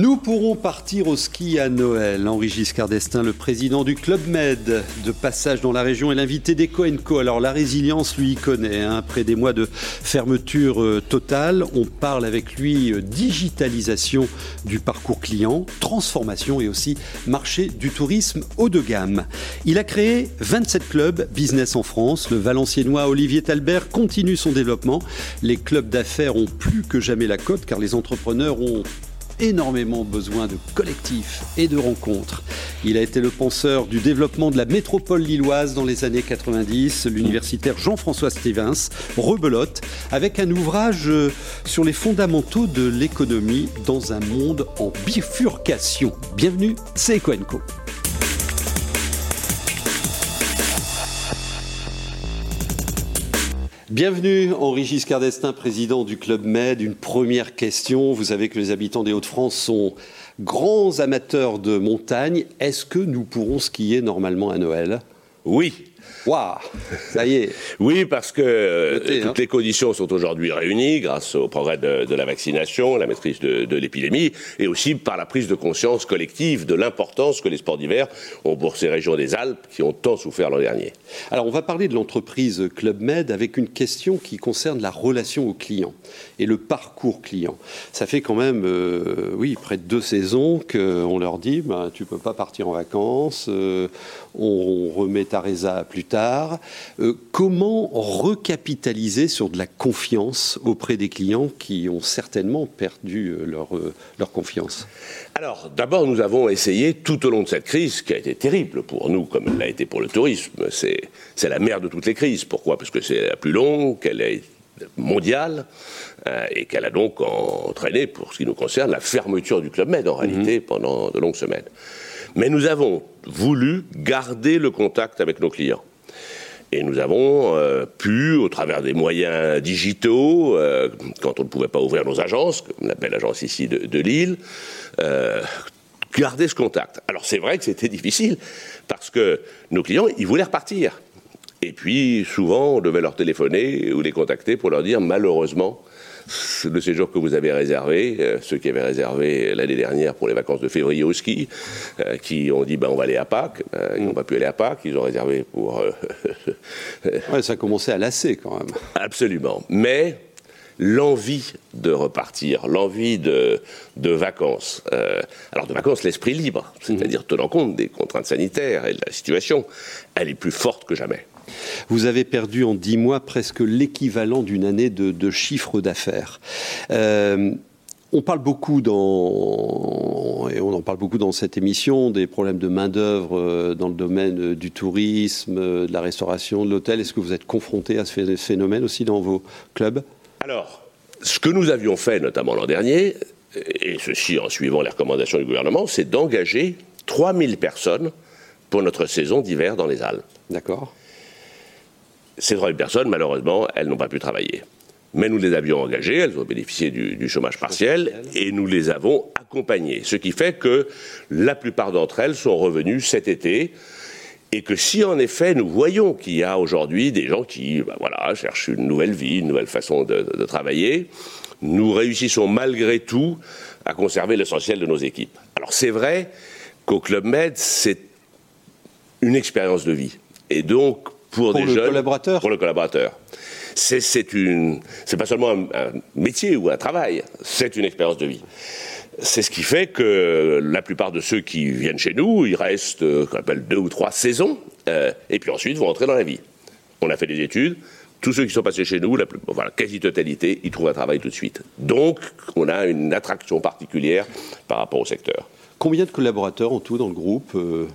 Nous pourrons partir au ski à Noël. Henri Giscard d'Estaing, le président du Club Med, de passage dans la région, est l'invité d'Eco Co. Alors la résilience, lui, connaît. Hein. Après des mois de fermeture euh, totale, on parle avec lui euh, digitalisation du parcours client, transformation et aussi marché du tourisme haut de gamme. Il a créé 27 clubs business en France. Le Valenciennois Olivier Talbert continue son développement. Les clubs d'affaires ont plus que jamais la cote car les entrepreneurs ont énormément besoin de collectifs et de rencontres. Il a été le penseur du développement de la métropole lilloise dans les années 90. L'universitaire Jean-François Stevens rebelote avec un ouvrage euh, sur les fondamentaux de l'économie dans un monde en bifurcation. Bienvenue, c'est Ecoenco. Bienvenue Henri Giscard d'Estaing, président du Club Med. Une première question. Vous savez que les habitants des Hauts-de-France sont grands amateurs de montagne. Est-ce que nous pourrons skier normalement à Noël? Oui, Waouh Ça y est Oui, parce que euh, Notez, hein. toutes les conditions sont aujourd'hui réunies grâce au progrès de, de la vaccination, la maîtrise de, de l'épidémie, et aussi par la prise de conscience collective de l'importance que les sports d'hiver ont pour ces régions des Alpes qui ont tant souffert l'an dernier. Alors, on va parler de l'entreprise Club Med avec une question qui concerne la relation au client et le parcours client. Ça fait quand même, euh, oui, près de deux saisons qu'on leur dit, ben, tu peux pas partir en vacances, euh, on remet ta résa plus tard. Euh, comment recapitaliser sur de la confiance auprès des clients qui ont certainement perdu euh, leur, euh, leur confiance? Alors, d'abord, nous avons essayé tout au long de cette crise, qui a été terrible pour nous, comme elle l'a été pour le tourisme. C'est c'est la mère de toutes les crises. Pourquoi? Parce que c'est la plus longue, qu'elle est mondiale, euh, et qu'elle a donc entraîné, pour ce qui nous concerne, la fermeture du Club Med, en réalité, pendant de longues semaines. Mais nous avons voulu garder le contact avec nos clients. Et nous avons euh, pu, au travers des moyens digitaux, euh, quand on ne pouvait pas ouvrir nos agences, comme l'appelle l'agence ici de, Lille, euh, garder ce contact. Alors c'est vrai que c'était difficile, parce que nos clients, ils voulaient repartir. Et puis souvent, on devait leur téléphoner ou les contacter pour leur dire, malheureusement, le séjour que vous avez réservé, euh, ceux qui avaient réservé l'année dernière pour les vacances de février au ski, euh, qui ont dit ben, on va aller à Pâques, euh, ils n'ont pas pu aller à Pâques, ils ont réservé pour... euh, ouais, Ça commençait à lasser quand même. Absolument. Mais l'envie de repartir, l'envie de, de vacances, euh, alors de vacances l'esprit libre, c'est-à-dire tenant compte des contraintes sanitaires et de la situation, elle est plus forte que jamais. Vous avez perdu en dix mois presque l'équivalent d'une année de, de chiffre d'affaires. Euh, on parle beaucoup dans, et on en parle beaucoup dans cette émission, des problèmes de main-d'œuvre euh, dans le domaine euh, du tourisme, de la restauration, de l'hôtel. Est-ce que vous êtes confronté à ce phé- phénomène aussi dans vos clubs? Alors, ce que nous avions fait, notamment l'an dernier, et ceci en suivant les recommandations du gouvernement, c'est d'engager 3000 personnes pour notre saison d'hiver dans les Alpes. D'accord Ces 3000 personnes, malheureusement, elles n'ont pas pu travailler. Mais nous les avions engagées, elles ont bénéficié du, chômage partiel, et nous les avons accompagnées. Ce qui fait que la plupart d'entre elles sont revenues cet été, et que si en effet nous voyons qu'il y a aujourd'hui des gens qui ben voilà, cherchent une nouvelle vie, une nouvelle façon de travailler, nous réussissons malgré tout à conserver l'essentiel de nos équipes. Alors c'est vrai qu'au Club Med, c'est une expérience de vie. Et donc, pour, Pour des le jeunes, collaborateur Pour le collaborateur. C'est, c'est une, c'est pas seulement un, un métier ou un travail, c'est une expérience de vie. C'est ce qui fait que la plupart de ceux qui viennent chez nous, ils restent, euh, qu'on appelle deux ou trois saisons, euh, et puis ensuite vont entrer dans la vie. On a fait des études. Tous ceux qui sont passés chez nous, la plus- voilà, quasi-totalité, ils trouvent un travail tout de suite. Donc, on a une attraction particulière par rapport au secteur. Combien de collaborateurs en tout dans le groupe euh,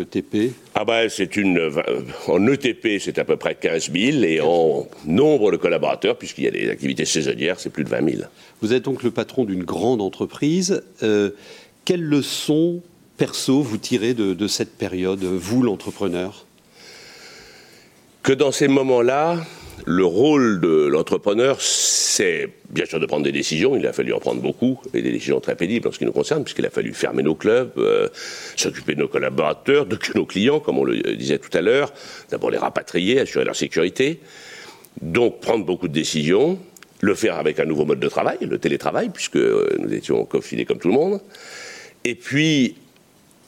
ETP Ah ben, c'est une. euh, En ETP, c'est à peu près 15 000, et en nombre de collaborateurs, puisqu'il y a des activités saisonnières, c'est plus de 20 000. Vous êtes donc le patron d'une grande entreprise. Euh, quelles leçons perso vous tirez de, de cette période, vous l'entrepreneur? Que dans ces moments-là, le rôle de l'entrepreneur, c'est bien sûr de prendre des décisions. Il a fallu en prendre beaucoup, et des décisions très pénibles en ce qui nous concerne, puisqu'il a fallu fermer nos clubs, euh, s'occuper de nos collaborateurs, de nos clients, comme on le disait tout à l'heure, d'abord les rapatrier, assurer leur sécurité. Donc prendre beaucoup de décisions, le faire avec un nouveau mode de travail, le télétravail, puisque euh, nous étions confinés comme tout le monde, et puis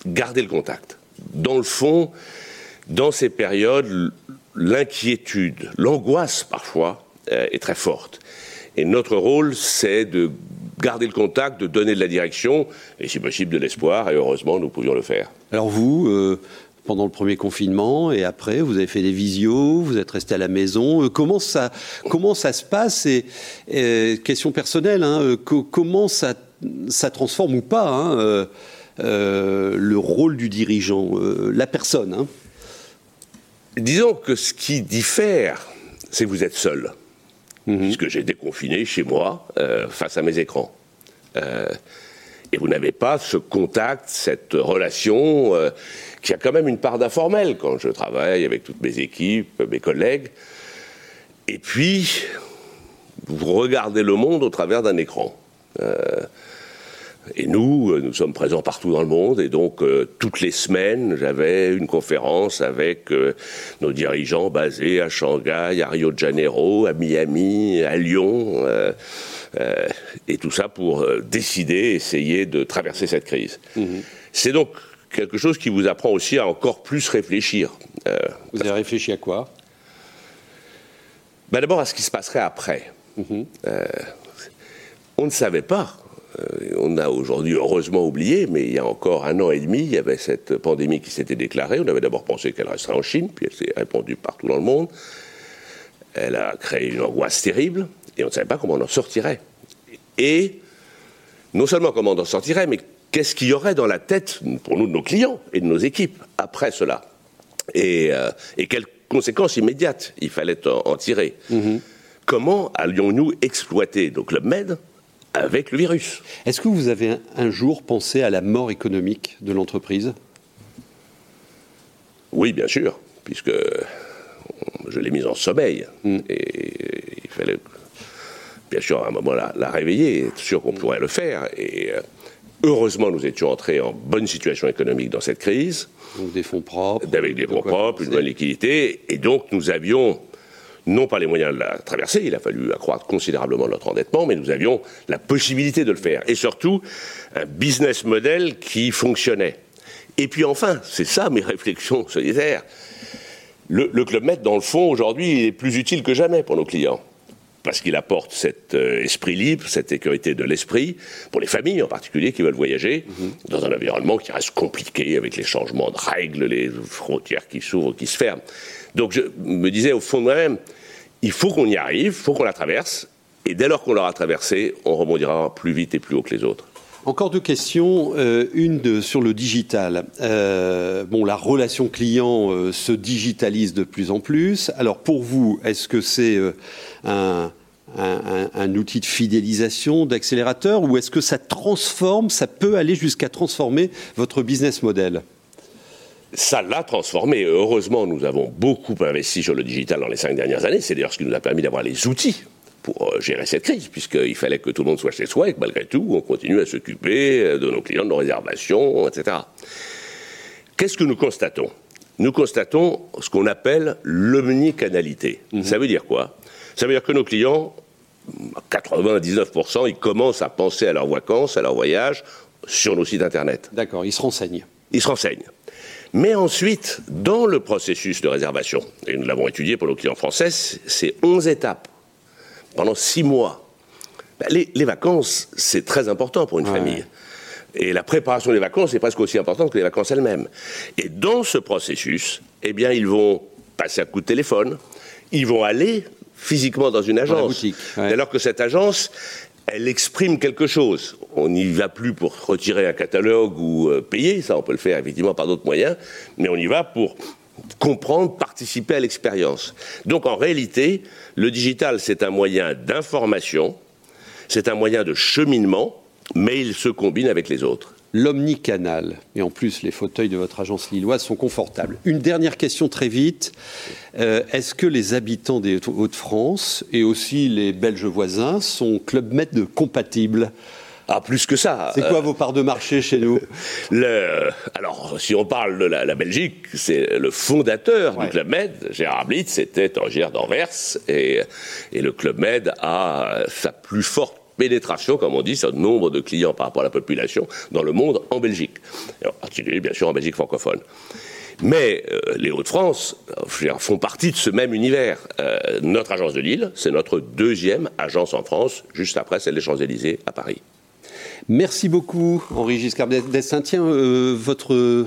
garder le contact. Dans le fond, dans ces périodes, l'inquiétude, l'angoisse parfois euh, est très forte. Et notre rôle, c'est de garder le contact, de donner de la direction, et si possible de l'espoir, et heureusement, nous pouvions le faire. Alors vous, euh, pendant le premier confinement et après, vous avez fait des visios, vous êtes resté à la maison. Euh, comment ça, comment ça se passe et, question personnelle, hein, comment ça, ça transforme ou pas hein, le rôle du dirigeant, la personne hein? Disons que ce qui diffère, c'est que vous êtes seul. Mhm. Puisque j'ai déconfiné chez moi euh, face à mes écrans. Euh, et vous n'avez pas ce contact, cette relation euh, qui a quand même une part d'informel quand je travaille avec toutes mes équipes, mes collègues. Et puis, vous regardez le monde au travers d'un écran. Et nous, euh, nous sommes présents partout dans le monde, et donc euh, toutes les semaines, j'avais une conférence avec euh, nos dirigeants basés à Shanghai, à Rio de Janeiro, à Miami, à Lyon, et tout ça pour décider, essayer de traverser cette crise. Mhm. C'est donc quelque chose qui vous apprend aussi à encore plus réfléchir. vous avez réfléchi à quoi? Ben D'abord à ce qui se passerait après. Mhm. on ne savait pas on a aujourd'hui heureusement oublié, mais il y a encore un an et demi, il y avait cette pandémie qui s'était déclarée. On avait d'abord pensé qu'elle resterait en Chine, puis elle s'est répandue partout dans le monde. Elle a créé une angoisse terrible, et on ne savait pas comment on en sortirait. Et non seulement comment on en sortirait, mais qu'est-ce qu'il y aurait dans la tête, pour nous, de nos clients et de nos équipes, après cela? Et, euh, quelles conséquences immédiates il fallait en, tirer? Mm-hmm. Comment allions-nous exploiter nos clubs Med avec le virus. Est-ce que vous avez un, jour pensé à la mort économique de l'entreprise? Oui, bien sûr, puisque je l'ai mise en sommeil. Mm. Et il fallait, bien sûr, à un moment la, la réveiller, être sûr qu'on pourrait le faire. Et euh, heureusement, nous étions entrés en bonne situation économique dans cette crise. Donc des fonds propres. Avec des fonds propres, une bonne liquidité. Et donc, nous avions non pas les moyens de la traverser, il a fallu accroître considérablement notre endettement, mais nous avions la possibilité de le faire. Et surtout, un business model qui fonctionnait. Et puis enfin, c'est ça mes réflexions solidaires. Le, le Club Med, dans le fond, aujourd'hui, est plus utile que jamais pour nos clients. Parce qu'il apporte cet euh, esprit libre, cette sécurité de l'esprit, pour les familles en particulier qui veulent voyager, mhm. dans un environnement qui reste compliqué avec les changements de règles, les frontières qui s'ouvrent, qui se ferment. Donc je me disais au fond de moi-même, il faut qu'on y arrive, il faut qu'on la traverse, et dès lors qu'on l'aura traversée, on rebondira plus vite et plus haut que les autres. Encore deux questions. Euh, une sur le digital. Euh, la relation client euh, se digitalise de plus en plus. Alors pour vous, est-ce que c'est un, un, outil de fidélisation, d'accélérateur, ou est-ce que ça transforme, ça peut aller jusqu'à transformer votre business model? Ça l'a transformé. Heureusement, nous avons beaucoup investi sur le digital dans les cinq dernières années. C'est d'ailleurs ce qui nous a permis d'avoir les outils pour euh, gérer cette crise, puisqu'il fallait que tout le monde soit chez soi et que malgré tout, on continue à s'occuper euh, de nos clients, de nos réservations, etc. Qu'est-ce que nous constatons? Nous constatons ce qu'on appelle l'omnicanalité. Mhm. Ça veut dire quoi? Ça veut dire que nos clients, 99%, ils commencent à penser à leurs vacances, à leurs voyages sur nos sites Internet. D'accord, ils se renseignent. Ils se renseignent. Mais ensuite, dans le processus de réservation, et nous l'avons étudié pour nos clients français, c'est 11 étapes pendant 6 mois. Ben, les, vacances, c'est très important pour une famille. Et la préparation des vacances est presque aussi importante que les vacances elles-mêmes. Et dans ce processus, eh bien, ils vont passer un coup de téléphone, ils vont aller physiquement dans une agence. Alors que cette agence, elle exprime quelque chose. On n'y va plus pour retirer un catalogue ou euh, payer, ça on peut le faire effectivement par d'autres moyens, mais on y va pour comprendre, participer à l'expérience. Donc en réalité, le digital, c'est un moyen d'information, c'est un moyen de cheminement, mais il se combine avec les autres. L'omnicanal. Et en plus, les fauteuils de votre agence lilloise sont confortables. Une dernière question très vite. Euh, est-ce que les habitants des Hauts-de-France et aussi les Belges voisins sont Club Med compatibles? Ah, plus que ça. C'est quoi vos parts de marché chez nous? Le, Alors, si on parle de la, Belgique, c'est le fondateur du Club Med, Gérard Blitz, c'était originaire d'Anvers, et, et le Club Med a sa plus forte pénétration, comme on dit, sur le nombre de clients par rapport à la population dans le monde en Belgique. En particulier, bien sûr, en Belgique francophone. Mais euh, les Hauts-de-France euh, font partie de ce même univers. Euh, notre agence de Lille, c'est notre deuxième agence en France, juste après celle des Champs-Élysées à Paris. Merci beaucoup, Henri Giscard d'Estaing. Tiens, votre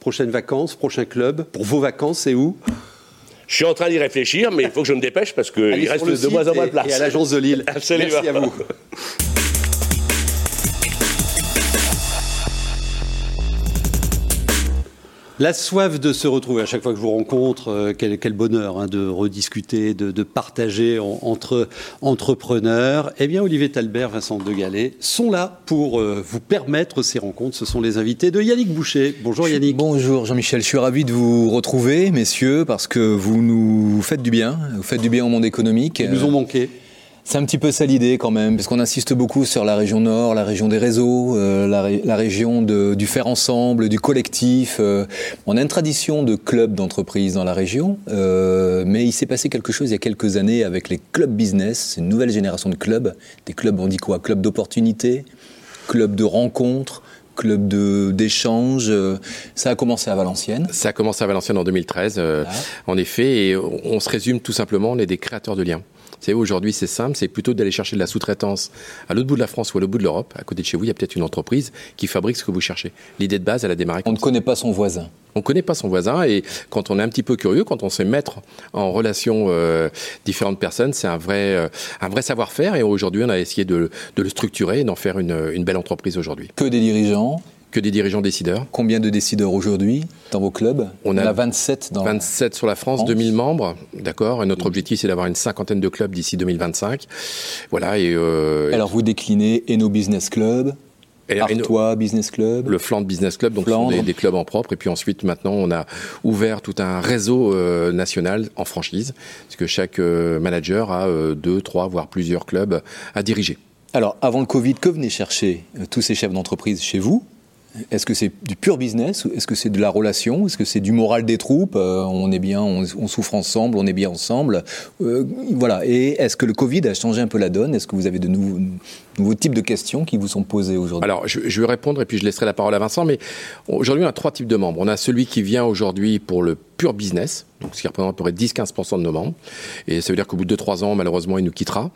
prochaine vacances, prochain club, pour vos vacances, c'est où? Je suis en train d'y réfléchir, mais il faut que je me dépêche parce qu'il reste de moins en moins de place. Et à l'agence de Lille. Merci à vous. La soif de se retrouver à chaque fois que je vous rencontre, euh, quel, bonheur hein, de rediscuter, de, partager entre entrepreneurs. Eh bien, Olivier Talbert, Vincent Degallet sont là pour euh, vous permettre ces rencontres. Ce sont les invités de Yannick Boucher. Bonjour Yannick. Bonjour Jean-Michel, je suis ravi de vous retrouver, messieurs, parce que vous nous faites du bien, vous faites du bien au monde économique. Ils nous ont manqué. C'est un petit peu ça l'idée quand même, parce qu'on insiste beaucoup sur la région nord, la région des réseaux, euh, la, région du faire ensemble, du collectif. Euh. on a une tradition de clubs d'entreprise dans la région, euh, mais il s'est passé quelque chose il y a quelques années avec les clubs business, une nouvelle génération de clubs. Des clubs, on dit quoi? Clubs d'opportunités, clubs de rencontres, club d'échange. Ça a commencé à Valenciennes. Ça a commencé à Valenciennes en 2013, en effet, et on se résume tout simplement, on est des créateurs de liens. Vous savez, aujourd'hui, c'est simple, c'est plutôt d'aller chercher de la sous-traitance à l'autre bout de la France ou à l'autre bout de l'Europe. À côté de chez vous, il y a peut-être une entreprise qui fabrique ce que vous cherchez. L'idée de base, elle a démarré. On ne connaît pas son voisin. On ne connaît pas son voisin et quand on est un petit peu curieux, quand on sait mettre en relation euh, différentes personnes, c'est un vrai, euh, un vrai savoir-faire. Et aujourd'hui, on a essayé de, le structurer et d'en faire une, une belle entreprise aujourd'hui. Que des dirigeants que des dirigeants décideurs. Combien de décideurs aujourd'hui dans vos clubs On a, 27 dans 27 sur la France, 2000 membres, d'accord. Et notre objectif, c'est d'avoir une cinquantaine de clubs d'ici 2025. Voilà. Et euh, alors vous déclinez Eno Business Club, Artois Business Club. Le Flandre Business Club, donc sont des, clubs en propre. Et puis ensuite, maintenant, on a ouvert tout un réseau euh, national en franchise, parce que chaque euh, manager a deux, trois, voire plusieurs clubs à diriger. Alors, avant le Covid, que venaient chercher tous ces chefs d'entreprise chez vous est-ce que c'est du pur business Est-ce que c'est de la relation Est-ce que c'est du moral des troupes euh, On est bien, on, souffre ensemble, on est bien ensemble. Euh, voilà. Et est-ce que le Covid a changé un peu la donne? Est-ce que vous avez de nouveaux, nouveaux types de questions qui vous sont posées aujourd'hui? Alors, je, je, vais répondre et puis je laisserai la parole à Vincent. Mais aujourd'hui, on a trois types de membres. On a celui qui vient aujourd'hui pour le pur business, donc ce qui représente à peu près 10-15% de nos membres. Et ça veut dire qu'au bout de 2-3 ans, malheureusement, il nous quittera.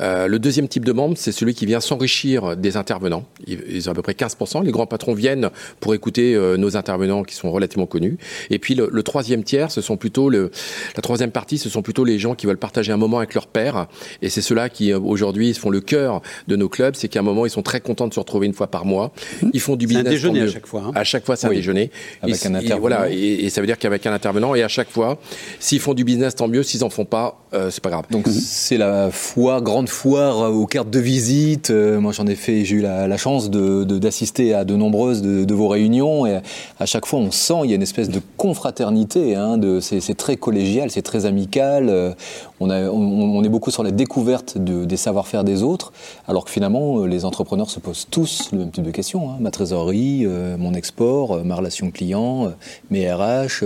Euh, le deuxième type de membre, c'est celui qui vient s'enrichir des intervenants. Ils ont à peu près 15%. Les grands patrons viennent pour écouter euh, nos intervenants qui sont relativement connus. Et puis le, troisième tiers, ce sont plutôt le, la troisième partie, ce sont plutôt les gens qui veulent partager un moment avec leur père. Et c'est ceux-là qui euh, aujourd'hui font le cœur de nos clubs. C'est qu'à un moment, ils sont très contents de se retrouver une fois par mois. Ils font du business. un déjeuner à chaque fois. Hein. À chaque fois, c'est un déjeuner. Avec un intervenant. voilà, et, et ça veut dire qu'avec un intervenants et à chaque fois, s'ils font du business, tant mieux. S'ils en font pas, euh, c'est pas grave. Donc c'est la foire, grande foire euh, aux cartes de visite. Euh, moi j'en ai fait, j'ai eu la, chance d'assister de, à de nombreuses de, vos réunions et à chaque fois on sent il y a une espèce de confraternité. Hein, de, c'est très collégial, c'est très amical. On, a, on, est beaucoup sur la découverte des savoir-faire des autres, alors que finalement les entrepreneurs se posent tous le même type de questions. Hein. Ma trésorerie, mon export, ma relation client, mes RH.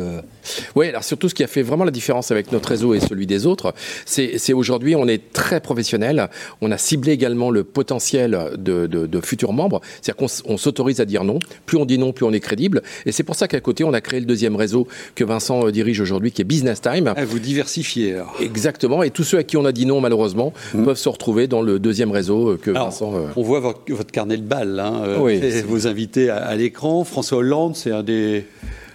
Oui, alors surtout ce qui a fait vraiment la différence avec notre réseau et celui des autres, c'est aujourd'hui on est très professionnel. On a ciblé également le potentiel de, futurs membres, c'est-à-dire qu'on s'autorise à dire non. Plus on dit non, plus on est crédible. Et c'est pour ça qu'à côté on a créé le deuxième réseau que Vincent euh, dirige aujourd'hui, qui est Business Time. Ah, vous diversifiez. Exactement. Et tous ceux à qui on a dit non malheureusement mmh. peuvent se retrouver dans le deuxième réseau euh, que Vincent. Euh, on voit votre, carnet de balles. Hein, oui, vos invités à, à l'écran. François Hollande, c'est un des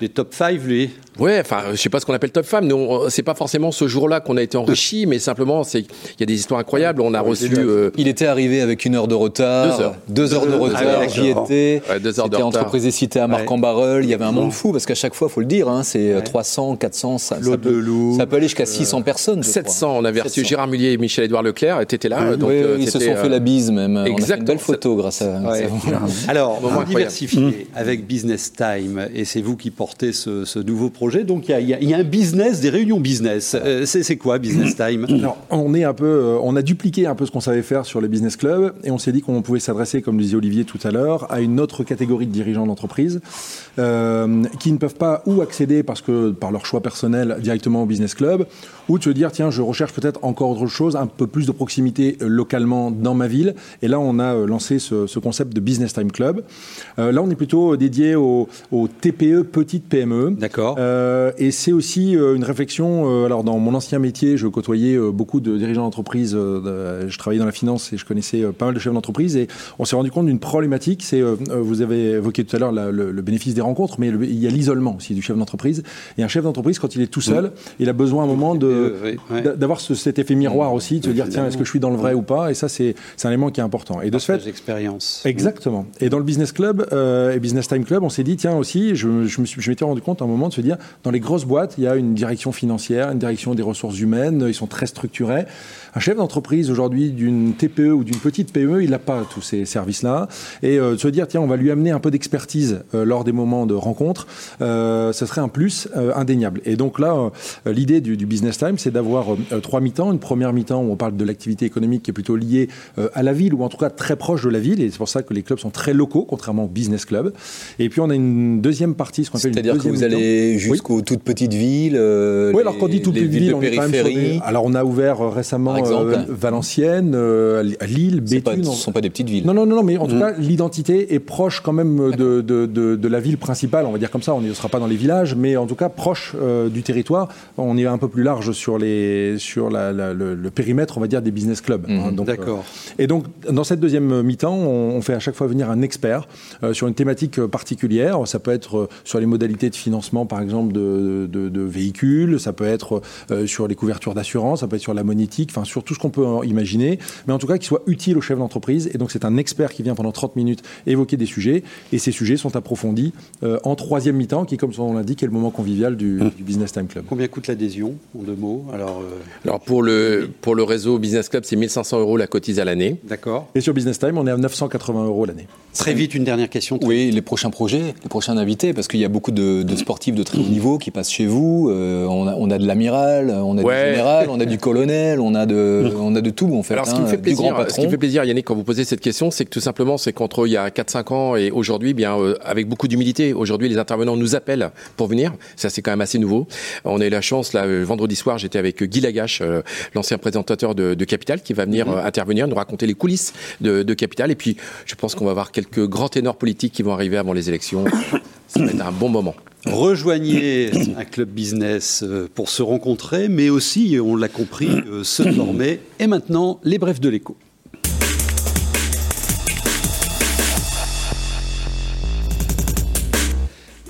les top 5, lui Ouais, enfin, je sais pas ce qu'on appelle top femme. Nous, c'est pas forcément ce jour-là qu'on a été enrichi, mais simplement, c'est il y a des histoires incroyables. On a reçu. Euh, il était arrivé avec une heure de retard, deux heures, deux heures de retard. Ah, J'y étais. Ouais, deux heures de C'était retard. entreprise cité à marc en barreul Il y avait un monde fou parce qu'à chaque fois, faut le dire, hein, c'est 300, 400, ça, ça peut, ça peut aller jusqu'à 600 personnes. je crois. 700. On avait reçu 700. Gérard Mullier et Michel-Édouard Leclerc. Et t'étais là. Oui, donc, oui, euh, ils se sont fait euh, la bise même. On a fait une exactement. belle photo grâce à. Alors, vous incroyable. diversifiez avec Business Time et c'est vous qui portez ce, nouveau projet. Donc, il y a, un business, des réunions business. Euh, c'est quoi Business Time on est un peu, euh, on a dupliqué un peu ce qu'on savait faire sur les business clubs et on s'est dit qu'on pouvait s'adresser, comme le disait Olivier tout à l'heure, à une autre catégorie de dirigeants d'entreprise qui ne peuvent pas ou accéder parce que par leur choix personnel directement au business club ou de se dire tiens je recherche peut-être encore autre chose, un peu plus de proximité euh, localement dans ma ville. Et là on a euh, lancé ce, ce concept de business time club. Euh, là on est plutôt dédié aux, aux TPE petites PME. D'accord. Euh, et c'est aussi euh, une réflexion. euh, alors, dans mon ancien métier, je côtoyais euh, beaucoup de dirigeants d'entreprise. euh, de- je travaillais dans la finance et je connaissais euh, pas mal de chefs d'entreprise. Et on s'est rendu compte d'une problématique. C'est, euh, euh, vous avez évoqué tout à l'heure le, le bénéfice des rencontres, mais le- il y a l'isolement aussi du chef d'entreprise. Et un chef d'entreprise, quand il est tout seul, il a besoin à un moment Euh, d'avoir ce- cet effet miroir aussi, de se dire tiens, est-ce que je suis dans le vrai ou pas? Et ça, c'est un élément qui est important. Et de ce fait, Partage d'expérience. Exactement. Et dans le Business Club euh, et Business Time Club, on s'est dit, tiens aussi, je, je m'étais rendu compte à un moment de se dire, dans les grosses boîtes, il y a une direction financière, une direction des ressources humaines, ils sont très structurés. Un chef d'entreprise aujourd'hui d'une TPE ou d'une petite PME, il n'a pas tous ces services-là. Et euh, de se dire, tiens, on va lui amener un peu d'expertise euh, lors des moments de rencontre, euh, ce serait un plus euh, indéniable. Et donc là, euh, l'idée du, du Business Time, c'est d'avoir euh, trois mi-temps. Une première mi-temps où on parle de l'activité économique qui est plutôt liée euh, à la ville ou en tout cas très proche de la ville. Et c'est pour ça que les clubs sont très locaux, contrairement au business club. Et puis on a une deuxième partie, ce qu'on appelle une C'est-à-dire que vous allez jusqu'aux toutes petites villes. euh, Oui, alors quand on dit toute les petite villes on est quand même sur des- Alors on a ouvert récemment exemple euh, Valenciennes, euh, à Lille, pas- Béthune. Ce ne sont pas des petites villes. Non, non, non, non, mais en tout cas, l'identité est proche quand même de, de, de, de la ville principale, on va dire comme ça. On ne sera pas dans les villages, mais en tout cas proche euh, du territoire. On est un peu plus large sur, les, sur la, la- le, le périmètre, on va dire, des business clubs. hein. Donc, D'accord. euh, et donc, dans cette deuxième mi-temps, on, on fait à chaque fois venir un expert euh, sur une thématique euh, particulière. Ça peut être euh, sur les modalités de financement, par exemple, de, de- de véhicules. Ça peut être euh, sur les couvertures d'assurance. Ça peut être sur la monétique. Enfin, sur tout ce qu'on peut imaginer. Mais en tout cas, qui soit utile au chef d'entreprise. Et donc, c'est un expert qui vient pendant 30 minutes évoquer des sujets. Et ces sujets sont approfondis euh, en troisième mi-temps, qui, comme son nom l'indique, est le moment convivial du, du Business Time Club. Combien coûte l'adhésion en deux mots? Alors, euh, Alors pour le pour le réseau Business Club, c'est 1500 euros la cotise à l'année. d'accord. Et sur Business Time, on est à 980 euros l'année. Très vite, une dernière question. Oui, les prochains projets, les prochains invités, parce qu'il y a beaucoup de, de sportifs de très haut niveau qui passent chez vous. Euh, on, a, on a de l'amiral, on a Ouais. du général, on a du colonel, on a de, on a de tout en fait. Alors, ce qui hein, me fait du grand plaisir, ce qui me fait plaisir, Yannick, quand vous posez cette question, c'est que tout simplement, c'est qu'entre il y a 4-5 ans et aujourd'hui, bien, euh, avec beaucoup d'humilité, aujourd'hui, les intervenants nous appellent pour venir. Ça, c'est quand même assez nouveau. On a eu la chance, là, euh, vendredi soir, j'étais avec Guy Lagache, euh, l'ancien présentateur de, de Capital, qui va venir euh, intervenir, nous raconter les coulisses de, de Capital. Et puis, je pense qu'on va avoir quelques grands ténors politiques qui vont arriver avant les élections. Être un bon moment. Rejoignez un club business euh, pour se rencontrer, mais aussi, on l'a compris, euh, se former. Et maintenant, les brefs de l'écho.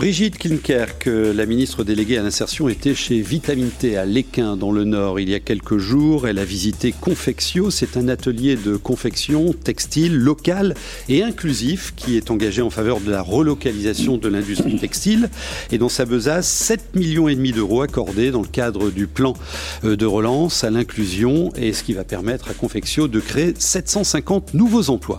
Brigitte Klinkerk, la ministre déléguée à l'insertion, était chez Vitamine T à Léquin, dans le Nord, il y a quelques jours. Elle a visité Confectio. C'est un atelier de confection textile local et inclusif qui est engagé en faveur de la relocalisation de l'industrie textile. Et dans sa besace, 7 millions et demi d'euros accordés dans le cadre du plan euh, de relance à l'inclusion et ce qui va permettre à Confectio de créer 750 nouveaux emplois.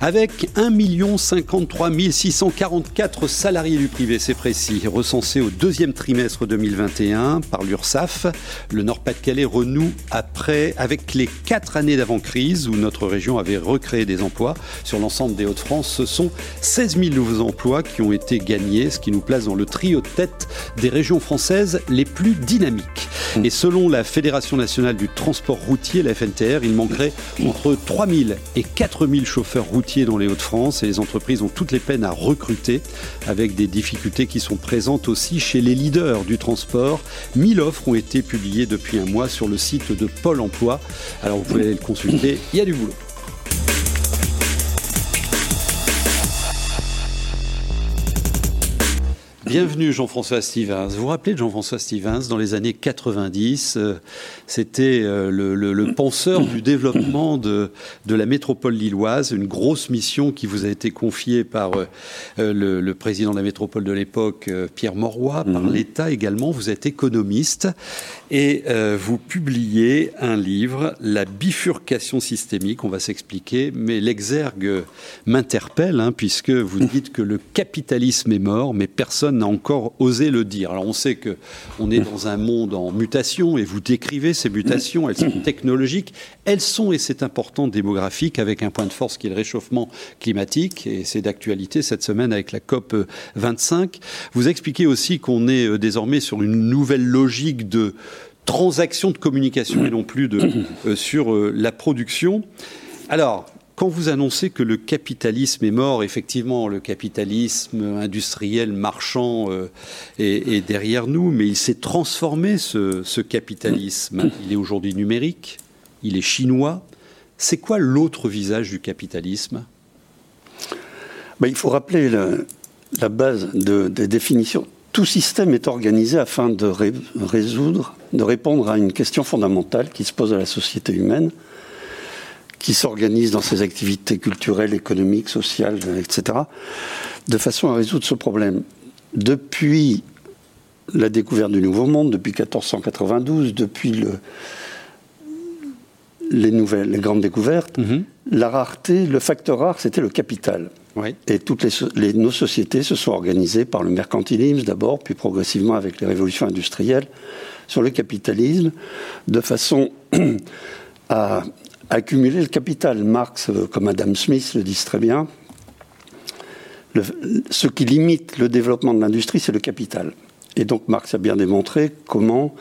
Avec 1 53 644 salariés du privé, c'est précis, recensés au deuxième trimestre 2021 par l'URSSAF, le Nord-Pas-de-Calais renoue après avec les quatre années d'avant-crise où notre région avait recréé des emplois. Sur l'ensemble des Hauts-de-France, ce sont 16 000 nouveaux emplois qui ont été gagnés, ce qui nous place dans le trio de tête des régions françaises les plus dynamiques. Et selon la Fédération nationale du transport routier, la FNTR, il manquerait entre 3 000 et 4 000 chauffeurs routiers dans les Hauts-de-France et les entreprises ont toutes les peines à recruter avec des difficultés qui sont présentes aussi chez les leaders du transport. 1000 offres ont été publiées depuis un mois sur le site de Pôle emploi. Alors vous pouvez aller le consulter, il y a du boulot. Bienvenue Jean-François Stevens. Vous vous rappelez de Jean-François Stevens dans les années 90 euh, C'était euh, le, penseur du développement de, de, la métropole lilloise, une grosse mission qui vous a été confiée par euh, le, président de la métropole de l'époque, Pierre Moroy, par mhm. l'État également. Vous êtes économiste et vous publiez un livre, La bifurcation systémique. On va s'expliquer, mais l'exergue m'interpelle hein, puisque vous dites que le capitalisme est mort, mais personne encore osé le dire. Alors on sait que on est dans un monde en mutation et vous décrivez ces mutations, elles sont technologiques, elles sont et c'est important démographiques avec un point de force qui est le réchauffement climatique et c'est d'actualité cette semaine avec la COP 25. Vous expliquez aussi qu'on est euh, désormais sur une nouvelle logique de transaction de communication et non plus de, euh, sur euh, la production. Alors, quand vous annoncez que le capitalisme est mort, effectivement, le capitalisme industriel marchand euh, est, derrière nous, mais il s'est transformé, ce, capitalisme. Il est aujourd'hui numérique, il est chinois. C'est quoi l'autre visage du capitalisme? Ben, Il faut rappeler la base des définitions. Tout système est organisé afin de résoudre, de répondre à une question fondamentale qui se pose à la société humaine qui s'organise dans ses activités culturelles, économiques, sociales, etc., de façon à résoudre ce problème. Depuis la découverte du Nouveau Monde, depuis 1492, depuis le, les nouvelles, les grandes découvertes, mhm. la rareté, le facteur rare, c'était le capital. Et toutes les, nos sociétés se sont organisées par le mercantilisme d'abord, puis progressivement avec les révolutions industrielles, sur le capitalisme, de façon à accumuler le capital. Marx, euh, comme Adam Smith le disent très bien, ce qui limite le développement de l'industrie, c'est le capital. Et donc Marx a bien démontré comment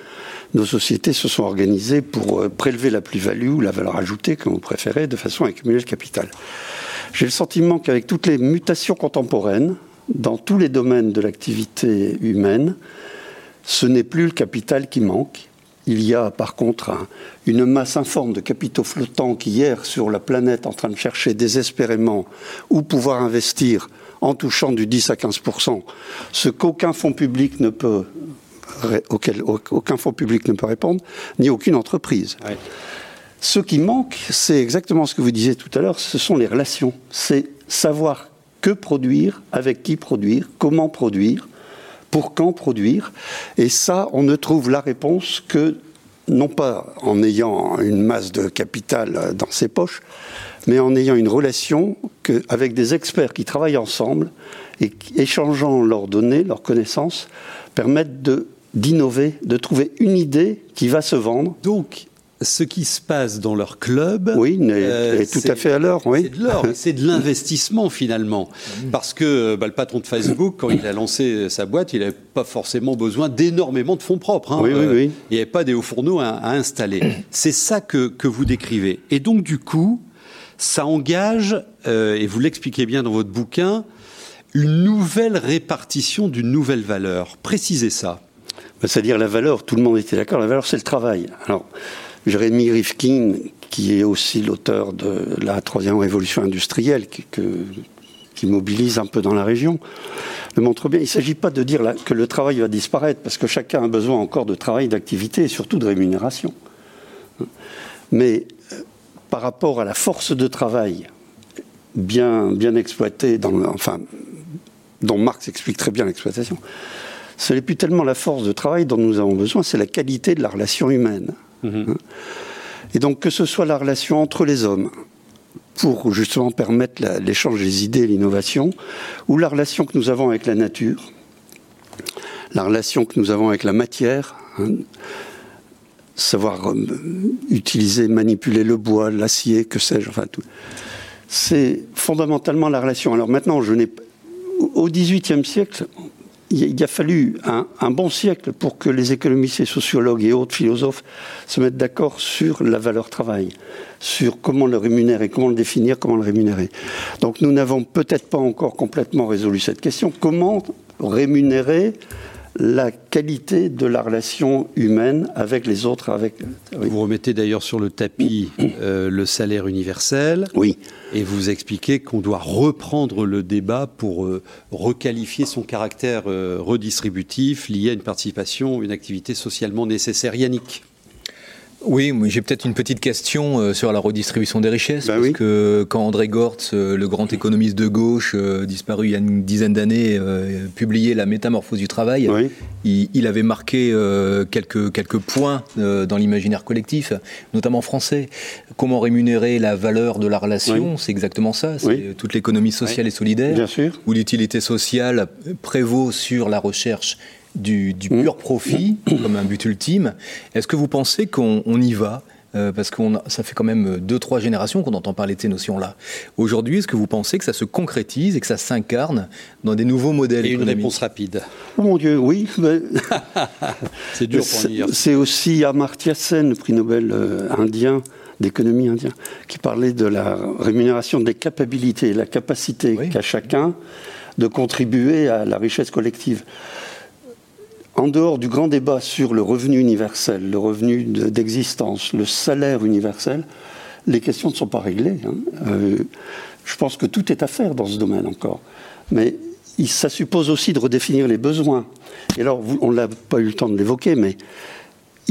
nos sociétés se sont organisées pour euh, prélever la plus-value ou la valeur ajoutée, comme vous préférez, de façon à accumuler le capital. J'ai le sentiment qu'avec toutes les mutations contemporaines, dans tous les domaines de l'activité humaine, ce n'est plus le capital qui manque, il y a par contre une masse informe de capitaux flottants qui hier sur la planète en train de chercher désespérément où pouvoir investir en touchant du 10 à 15% ce qu'aucun fonds public ne peut auquel aucun fonds public ne peut répondre, ni aucune entreprise. Ce qui manque, c'est exactement ce que vous disiez tout à l'heure, ce sont les relations. C'est savoir que produire, avec qui produire, comment produire, pour quand produire Et ça, on ne trouve la réponse que non pas en ayant une masse de capital dans ses poches, mais en ayant une relation avec des experts qui travaillent ensemble et échangeant leurs données, leurs connaissances, permettent d'innover, de trouver une idée qui va se vendre. Ce qui se passe dans leur club. Oui, euh, est tout à fait à l'heure. Oui. C'est de l'or, c'est de l'investissement finalement. Parce que bah, le patron de Facebook, quand il a lancé sa boîte, il n'avait pas forcément besoin d'énormément de fonds propres. Hein. Oui, oui, oui. il n'y avait pas des hauts fourneaux à, installer. C'est ça que, que, vous décrivez. Et donc, du coup, ça engage, euh, et vous l'expliquez bien dans votre bouquin, une nouvelle répartition d'une nouvelle valeur. Précisez ça. Bah, c'est-à-dire la valeur, tout le monde était d'accord, la valeur c'est le travail. Alors, Jérémy Rifkin, qui est aussi l'auteur de la troisième révolution industrielle, qui, mobilise un peu dans la région, le montre bien. Il ne s'agit pas de dire que le travail va disparaître, parce que chacun a besoin encore de travail, d'activité et surtout de rémunération. Mais euh, par rapport à la force de travail bien, exploitée, enfin, dont Marx explique très bien l'exploitation, ce n'est plus tellement la force de travail dont nous avons besoin, c'est la qualité de la relation humaine. Mhm. Et donc que ce soit la relation entre les hommes, pour justement permettre l'échange des idées l'innovation, ou la relation que nous avons avec la nature, la relation que nous avons avec la matière, hein, savoir euh, utiliser, manipuler le bois, l'acier, que sais-je, enfin tout. C'est fondamentalement la relation. Alors maintenant, je n'ai au XVIIIe siècle, il a fallu un, bon siècle pour que les économistes et sociologues et autres philosophes se mettent d'accord sur la valeur travail, sur comment le rémunérer, comment le définir, comment le rémunérer. Donc nous n'avons peut-être pas encore complètement résolu cette question. Comment rémunérer la qualité de la relation humaine avec les autres. Avec, Vous remettez d'ailleurs sur le tapis euh, le salaire universel. Oui. Et vous expliquez qu'on doit reprendre le débat pour euh, requalifier son caractère euh, redistributif lié à une participation, une activité socialement nécessaire. Yannick oui, j'ai peut-être une petite question euh, sur la redistribution des richesses, bah parce oui. que quand André Gortz, euh, le grand économiste de gauche, euh, disparu il y a une dizaine d'années, publiait La métamorphose du travail, Oui. il, il avait marqué quelques, quelques points dans l'imaginaire collectif, notamment français. Comment rémunérer la valeur de la relation, c'est exactement ça, c'est toute l'économie sociale et solidaire, Bien sûr. où l'utilité sociale prévaut sur la recherche du, du Mm. pur profit comme un but ultime. Est-ce que vous pensez qu'on on y va Euh, parce que ça fait quand même deux, trois générations qu'on entend parler de ces notions-là. Aujourd'hui, est-ce que vous pensez que ça se concrétise et que ça s'incarne dans des nouveaux modèles Et une réponse rapide. Oh mon Dieu, oui. mais- C'est dur pour C'est dire. c'est aussi Amartya Sen, le prix Nobel euh, indien, d'économie indien, qui parlait de la rémunération des capacités, la capacité Oui. qu'a chacun de contribuer à la richesse collective. En dehors du grand débat sur le revenu universel, le revenu de- d'existence, le salaire universel, les questions ne sont pas réglées. hein. Euh, je pense que tout est à faire dans ce domaine encore. Mais ça suppose aussi de redéfinir les besoins. Et alors, on n'a pas eu le temps de l'évoquer, mais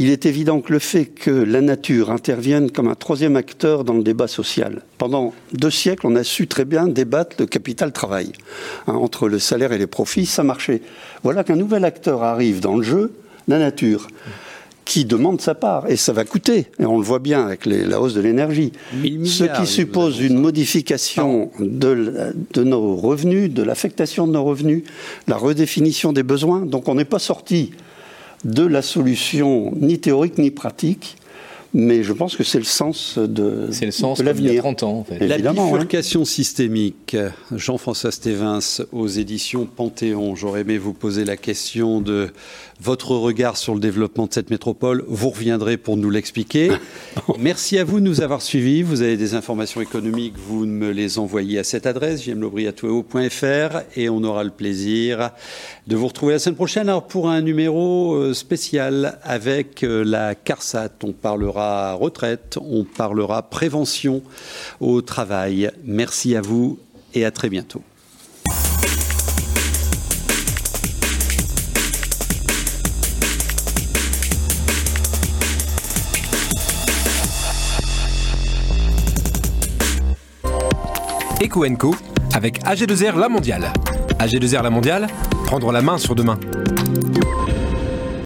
il est évident que le fait que la nature intervienne comme un troisième acteur dans le débat social. Pendant deux siècles, on a su très bien débattre le capital-travail. Hein, entre le salaire et les profits, ça marchait. Voilà qu'un nouvel acteur arrive dans le jeu, la nature, qui demande sa part. Et ça va coûter. Et on le voit bien avec les- la hausse de l'énergie. Ce qui suppose une modification de, de nos revenus, de l'affectation de nos revenus, la redéfinition des besoins. Donc on n'est pas sorti de la solution ni théorique ni pratique, mais je pense que c'est le sens de, C'est le sens de comme il y a l'avenir. 30 ans, en fait. La Évidemment, hein. bifurcation systémique, Jean-François Stévins aux éditions Panthéon. J'aurais aimé vous poser la question de votre regard sur le développement de cette métropole. Vous reviendrez pour nous l'expliquer. Merci à vous de nous avoir suivis. Vous avez des informations économiques, vous me les envoyez à cette adresse, jmlobry.fr et on aura le plaisir de vous retrouver la semaine prochaine alors pour un numéro euh, spécial avec euh, la CARSAT. On retraite, on parlera prévention au travail. Merci à vous et à très bientôt. Eco Co avec AG2R La Mondiale. AG2R La Mondiale, prendre la main sur demain.